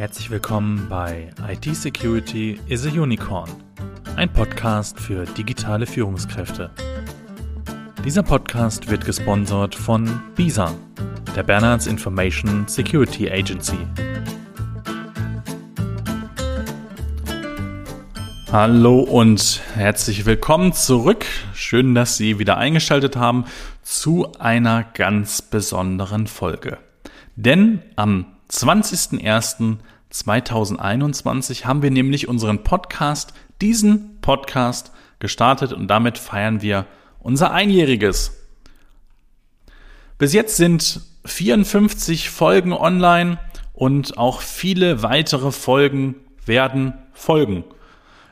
Herzlich willkommen bei IT Security is a Unicorn, ein Podcast für digitale Führungskräfte. Dieser Podcast wird gesponsert von BISA, der Bernards Information Security Agency. Hallo und herzlich willkommen zurück. Schön, dass Sie wieder eingeschaltet haben zu einer ganz besonderen Folge. Denn am 20.01.2021 haben wir nämlich unseren Podcast, diesen Podcast gestartet und damit feiern wir unser Einjähriges. Bis jetzt sind 54 Folgen online und auch viele weitere Folgen werden folgen.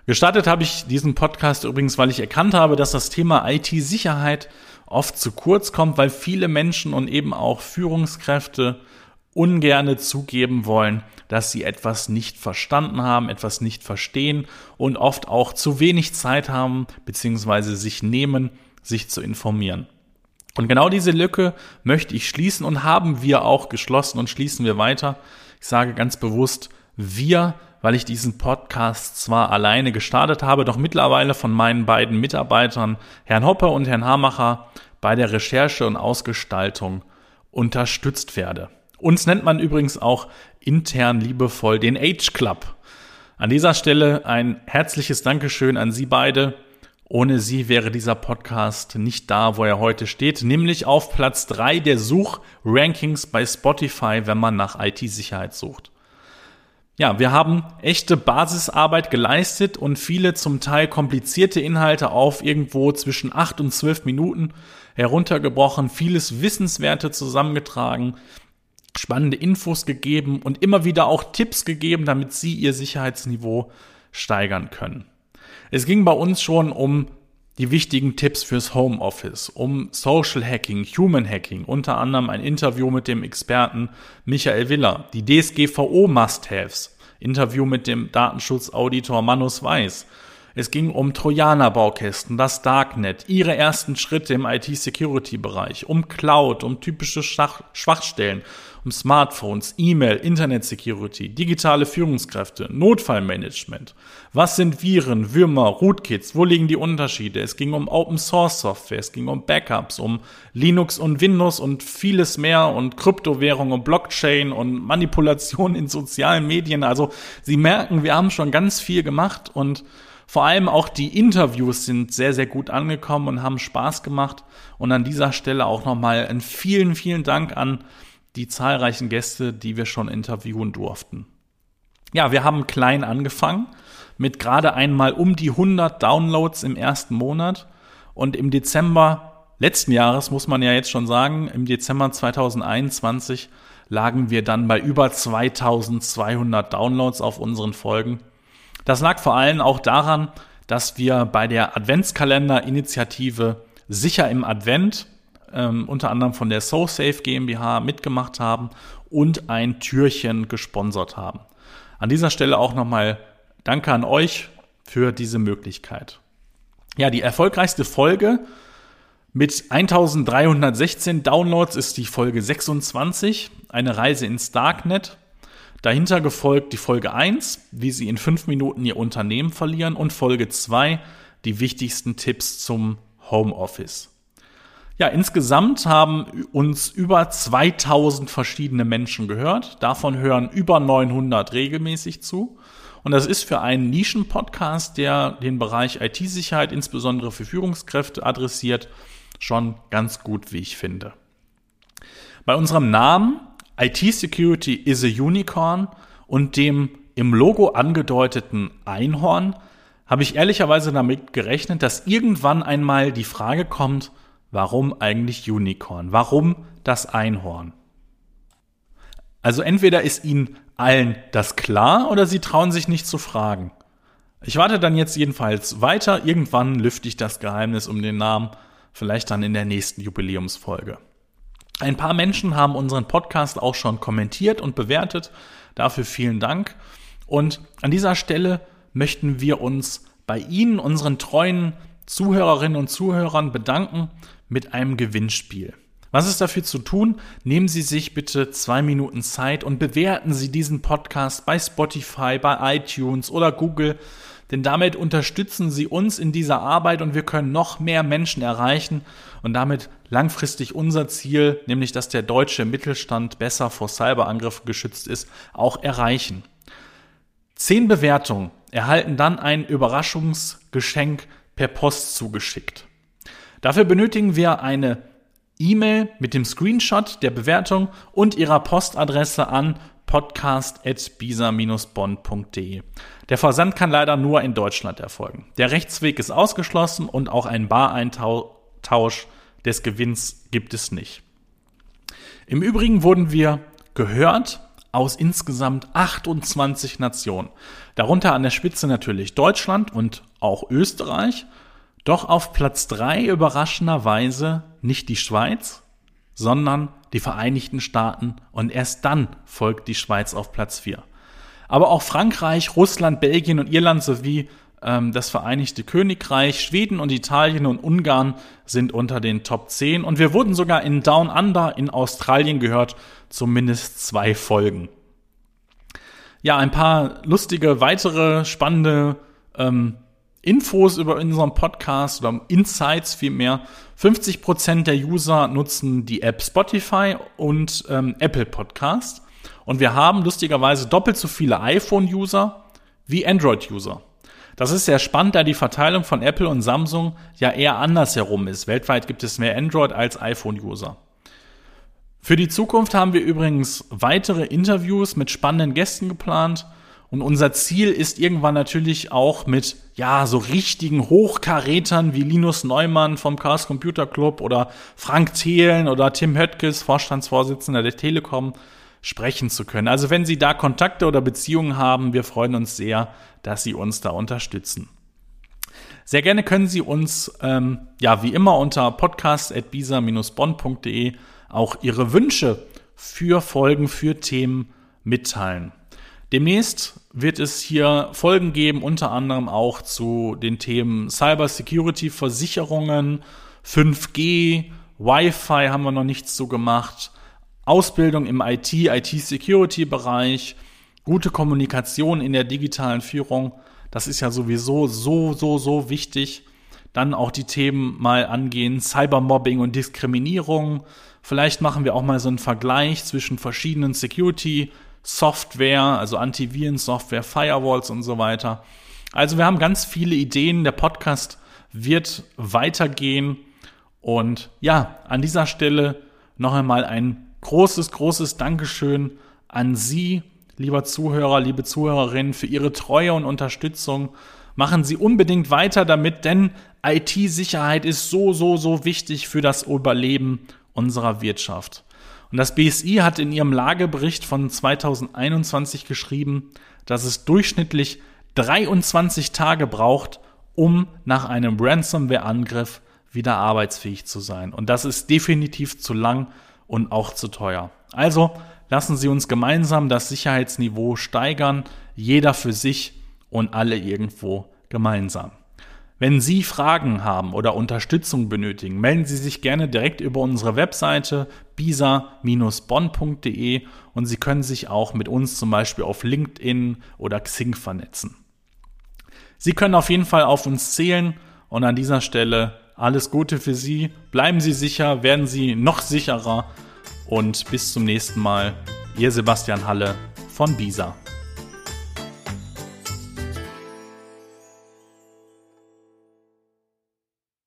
Gestartet habe ich diesen Podcast übrigens, weil ich erkannt habe, dass das Thema IT-Sicherheit oft zu kurz kommt, weil viele Menschen und eben auch Führungskräfte ungerne zugeben wollen, dass sie etwas nicht verstanden haben, etwas nicht verstehen und oft auch zu wenig Zeit haben, beziehungsweise sich nehmen, sich zu informieren. Und genau diese Lücke möchte ich schließen und haben wir auch geschlossen und schließen wir weiter. Ich sage ganz bewusst wir, weil ich diesen Podcast zwar alleine gestartet habe, doch mittlerweile von meinen beiden Mitarbeitern, Herrn Hopper und Herrn Hamacher, bei der Recherche und Ausgestaltung unterstützt werde. Uns nennt man übrigens auch intern liebevoll den Age Club. An dieser Stelle ein herzliches Dankeschön an Sie beide. Ohne Sie wäre dieser Podcast nicht da, wo er heute steht, nämlich auf Platz drei der Suchrankings bei Spotify, wenn man nach IT-Sicherheit sucht. Ja, wir haben echte Basisarbeit geleistet und viele zum Teil komplizierte Inhalte auf irgendwo zwischen acht und zwölf Minuten heruntergebrochen, vieles Wissenswerte zusammengetragen, spannende Infos gegeben und immer wieder auch Tipps gegeben, damit Sie Ihr Sicherheitsniveau steigern können. Es ging bei uns schon um die wichtigen Tipps fürs Homeoffice, um Social Hacking, Human Hacking, unter anderem ein Interview mit dem Experten Michael Willer, die DSGVO Must-Haves, Interview mit dem Datenschutzauditor Manus Weiß, es ging um Trojaner-Baukästen, das Darknet, ihre ersten Schritte im IT-Security-Bereich, um Cloud, um typische Schwachstellen, um Smartphones, E-Mail, Internet-Security, digitale Führungskräfte, Notfallmanagement. Was sind Viren, Würmer, Rootkits? Wo liegen die Unterschiede? Es ging um Open-Source-Software, es ging um Backups, um Linux und Windows und vieles mehr und Kryptowährung und Blockchain und Manipulation in sozialen Medien. Also Sie merken, wir haben schon ganz viel gemacht und vor allem auch die Interviews sind sehr, sehr gut angekommen und haben Spaß gemacht. Und an dieser Stelle auch nochmal einen vielen, vielen Dank an die zahlreichen Gäste, die wir schon interviewen durften. Ja, wir haben klein angefangen mit gerade einmal um die 100 Downloads im ersten Monat und im Dezember letzten Jahres muss man ja jetzt schon sagen, im Dezember 2021 lagen wir dann bei über 2200 Downloads auf unseren Folgen das lag vor allem auch daran, dass wir bei der Adventskalender-Initiative Sicher im Advent ähm, unter anderem von der SoSafe GmbH mitgemacht haben und ein Türchen gesponsert haben. An dieser Stelle auch nochmal Danke an euch für diese Möglichkeit. Ja, die erfolgreichste Folge mit 1316 Downloads ist die Folge 26, eine Reise ins Darknet. Dahinter gefolgt die Folge 1, wie Sie in fünf Minuten Ihr Unternehmen verlieren und Folge 2, die wichtigsten Tipps zum Homeoffice. Ja, insgesamt haben uns über 2000 verschiedene Menschen gehört. Davon hören über 900 regelmäßig zu. Und das ist für einen Nischen-Podcast, der den Bereich IT-Sicherheit insbesondere für Führungskräfte adressiert, schon ganz gut, wie ich finde. Bei unserem Namen IT Security is a Unicorn und dem im Logo angedeuteten Einhorn habe ich ehrlicherweise damit gerechnet, dass irgendwann einmal die Frage kommt, warum eigentlich Unicorn? Warum das Einhorn? Also entweder ist Ihnen allen das klar oder Sie trauen sich nicht zu fragen. Ich warte dann jetzt jedenfalls weiter. Irgendwann lüfte ich das Geheimnis um den Namen, vielleicht dann in der nächsten Jubiläumsfolge. Ein paar Menschen haben unseren Podcast auch schon kommentiert und bewertet. Dafür vielen Dank. Und an dieser Stelle möchten wir uns bei Ihnen, unseren treuen Zuhörerinnen und Zuhörern, bedanken mit einem Gewinnspiel. Was ist dafür zu tun? Nehmen Sie sich bitte zwei Minuten Zeit und bewerten Sie diesen Podcast bei Spotify, bei iTunes oder Google, denn damit unterstützen Sie uns in dieser Arbeit und wir können noch mehr Menschen erreichen und damit langfristig unser Ziel, nämlich dass der deutsche Mittelstand besser vor Cyberangriffen geschützt ist, auch erreichen. Zehn Bewertungen erhalten dann ein Überraschungsgeschenk per Post zugeschickt. Dafür benötigen wir eine E-Mail mit dem Screenshot der Bewertung und Ihrer Postadresse an podcast.bisa-bonn.de. Der Versand kann leider nur in Deutschland erfolgen. Der Rechtsweg ist ausgeschlossen und auch ein Bareintausch des Gewinns gibt es nicht. Im Übrigen wurden wir gehört aus insgesamt 28 Nationen. Darunter an der Spitze natürlich Deutschland und auch Österreich – doch auf Platz drei überraschenderweise nicht die Schweiz, sondern die Vereinigten Staaten und erst dann folgt die Schweiz auf Platz vier. Aber auch Frankreich, Russland, Belgien und Irland sowie ähm, das Vereinigte Königreich, Schweden und Italien und Ungarn sind unter den Top 10 und wir wurden sogar in Down Under in Australien gehört, zumindest zwei Folgen. Ja, ein paar lustige, weitere spannende ähm, Infos über unseren Podcast oder Insights vielmehr. 50% der User nutzen die App Spotify und ähm, Apple Podcast. Und wir haben lustigerweise doppelt so viele iPhone-User wie Android-User. Das ist sehr spannend, da die Verteilung von Apple und Samsung ja eher andersherum ist. Weltweit gibt es mehr Android als iPhone-User. Für die Zukunft haben wir übrigens weitere Interviews mit spannenden Gästen geplant und unser Ziel ist irgendwann natürlich auch mit, ja, so richtigen Hochkarätern wie Linus Neumann vom Chaos Computer Club oder Frank Thelen oder Tim Höttges, Vorstandsvorsitzender der Telekom, sprechen zu können. Also wenn Sie da Kontakte oder Beziehungen haben, wir freuen uns sehr, dass Sie uns da unterstützen. Sehr gerne können Sie uns, ähm, ja, wie immer unter podcast.bisa-bonn.de auch Ihre Wünsche für Folgen, für Themen mitteilen. Demnächst wird es hier Folgen geben, unter anderem auch zu den Themen Cyber Security, Versicherungen, 5G, Wi-Fi haben wir noch nichts so gemacht, Ausbildung im IT, IT-Security-Bereich, gute Kommunikation in der digitalen Führung. Das ist ja sowieso so, so, so wichtig. Dann auch die Themen mal angehen, Cybermobbing und Diskriminierung. Vielleicht machen wir auch mal so einen Vergleich zwischen verschiedenen Security- Software, also Antivirensoftware, Firewalls und so weiter. Also wir haben ganz viele Ideen. Der Podcast wird weitergehen. Und ja, an dieser Stelle noch einmal ein großes, großes Dankeschön an Sie, lieber Zuhörer, liebe Zuhörerinnen, für Ihre Treue und Unterstützung. Machen Sie unbedingt weiter damit, denn IT-Sicherheit ist so, so, so wichtig für das Überleben unserer Wirtschaft. Und das BSI hat in ihrem Lagebericht von 2021 geschrieben, dass es durchschnittlich 23 Tage braucht, um nach einem Ransomware-Angriff wieder arbeitsfähig zu sein. Und das ist definitiv zu lang und auch zu teuer. Also lassen Sie uns gemeinsam das Sicherheitsniveau steigern, jeder für sich und alle irgendwo gemeinsam. Wenn Sie Fragen haben oder Unterstützung benötigen, melden Sie sich gerne direkt über unsere Webseite bisa-bonn.de und Sie können sich auch mit uns zum Beispiel auf LinkedIn oder Xing vernetzen. Sie können auf jeden Fall auf uns zählen und an dieser Stelle alles Gute für Sie. Bleiben Sie sicher, werden Sie noch sicherer und bis zum nächsten Mal. Ihr Sebastian Halle von Bisa.